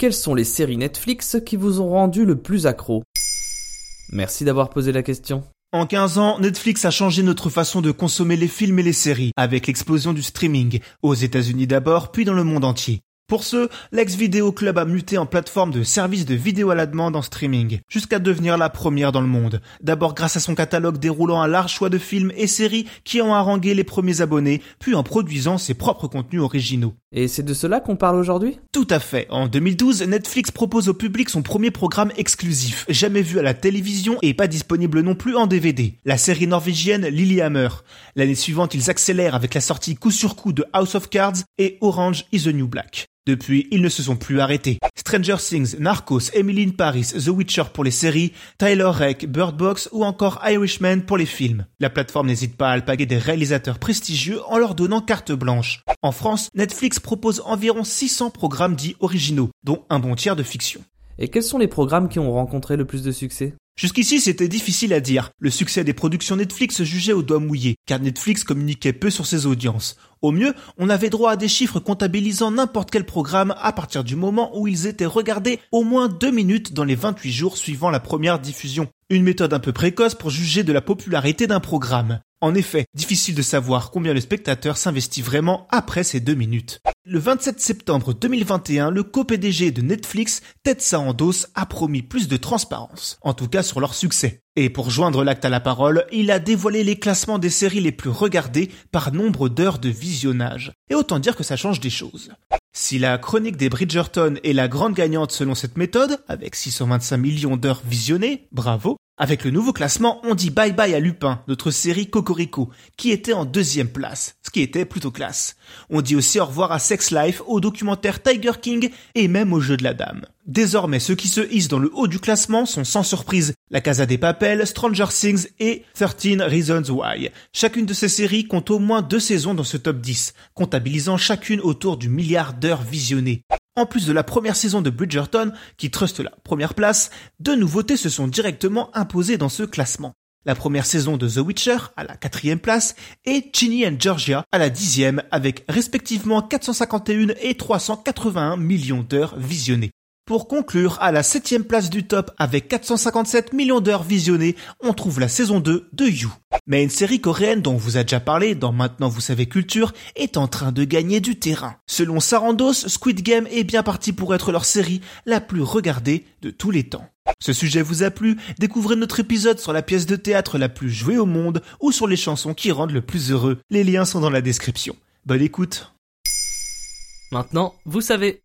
Quelles sont les séries Netflix qui vous ont rendu le plus accro? Merci d'avoir posé la question. En 15 ans, Netflix a changé notre façon de consommer les films et les séries, avec l'explosion du streaming, aux États-Unis d'abord, puis dans le monde entier. Pour ce, l'ex Video Club a muté en plateforme de service de vidéo à la demande en streaming, jusqu'à devenir la première dans le monde. D'abord grâce à son catalogue déroulant un large choix de films et séries qui ont harangué les premiers abonnés, puis en produisant ses propres contenus originaux. Et c'est de cela qu'on parle aujourd'hui? Tout à fait. En 2012, Netflix propose au public son premier programme exclusif, jamais vu à la télévision et pas disponible non plus en DVD. La série norvégienne Lilyhammer. L'année suivante, ils accélèrent avec la sortie coup sur coup de House of Cards et Orange is the New Black. Depuis, ils ne se sont plus arrêtés. Stranger Things, Narcos, Emily in Paris, The Witcher pour les séries, Tyler Rake, Bird Box ou encore Irishman pour les films. La plateforme n'hésite pas à alpaguer des réalisateurs prestigieux en leur donnant carte blanche. En France, Netflix propose environ 600 programmes dits originaux, dont un bon tiers de fiction. Et quels sont les programmes qui ont rencontré le plus de succès? Jusqu'ici, c'était difficile à dire. Le succès des productions Netflix se jugeait au doigt mouillé, car Netflix communiquait peu sur ses audiences. Au mieux, on avait droit à des chiffres comptabilisant n'importe quel programme à partir du moment où ils étaient regardés au moins deux minutes dans les 28 jours suivant la première diffusion. Une méthode un peu précoce pour juger de la popularité d'un programme. En effet, difficile de savoir combien le spectateur s'investit vraiment après ces deux minutes. Le 27 septembre 2021, le co-PDG de Netflix, Ted Sarandos, a promis plus de transparence, en tout cas sur leur succès. Et pour joindre l'acte à la parole, il a dévoilé les classements des séries les plus regardées par nombre d'heures de visionnage. Et autant dire que ça change des choses. Si la chronique des Bridgerton est la grande gagnante selon cette méthode, avec 625 millions d'heures visionnées, bravo, avec le nouveau classement, on dit bye bye à Lupin, notre série Cocorico, qui était en deuxième place, ce qui était plutôt classe. On dit aussi au revoir à Sex Life, au documentaire Tiger King et même au jeu de la dame. Désormais, ceux qui se hissent dans le haut du classement sont sans surprise La Casa des Papels, Stranger Things et 13 Reasons Why. Chacune de ces séries compte au moins deux saisons dans ce top 10, comptabilisant chacune autour du milliard d'heures visionnées. En plus de la première saison de Bridgerton, qui truste la première place, deux nouveautés se sont directement imposées dans ce classement. La première saison de The Witcher à la quatrième place et Ginny Georgia à la dixième avec respectivement 451 et 381 millions d'heures visionnées. Pour conclure, à la septième place du top avec 457 millions d'heures visionnées, on trouve la saison 2 de You. Mais une série coréenne dont on vous a déjà parlé dans Maintenant vous savez culture est en train de gagner du terrain. Selon Sarandos, Squid Game est bien parti pour être leur série la plus regardée de tous les temps. Ce sujet vous a plu? Découvrez notre épisode sur la pièce de théâtre la plus jouée au monde ou sur les chansons qui rendent le plus heureux. Les liens sont dans la description. Bonne écoute Maintenant, vous savez.